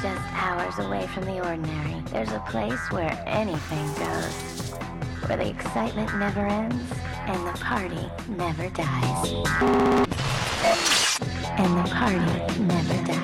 Just hours away from the ordinary, there's a place where anything goes. Where the excitement never ends and the party never dies. And the party never dies.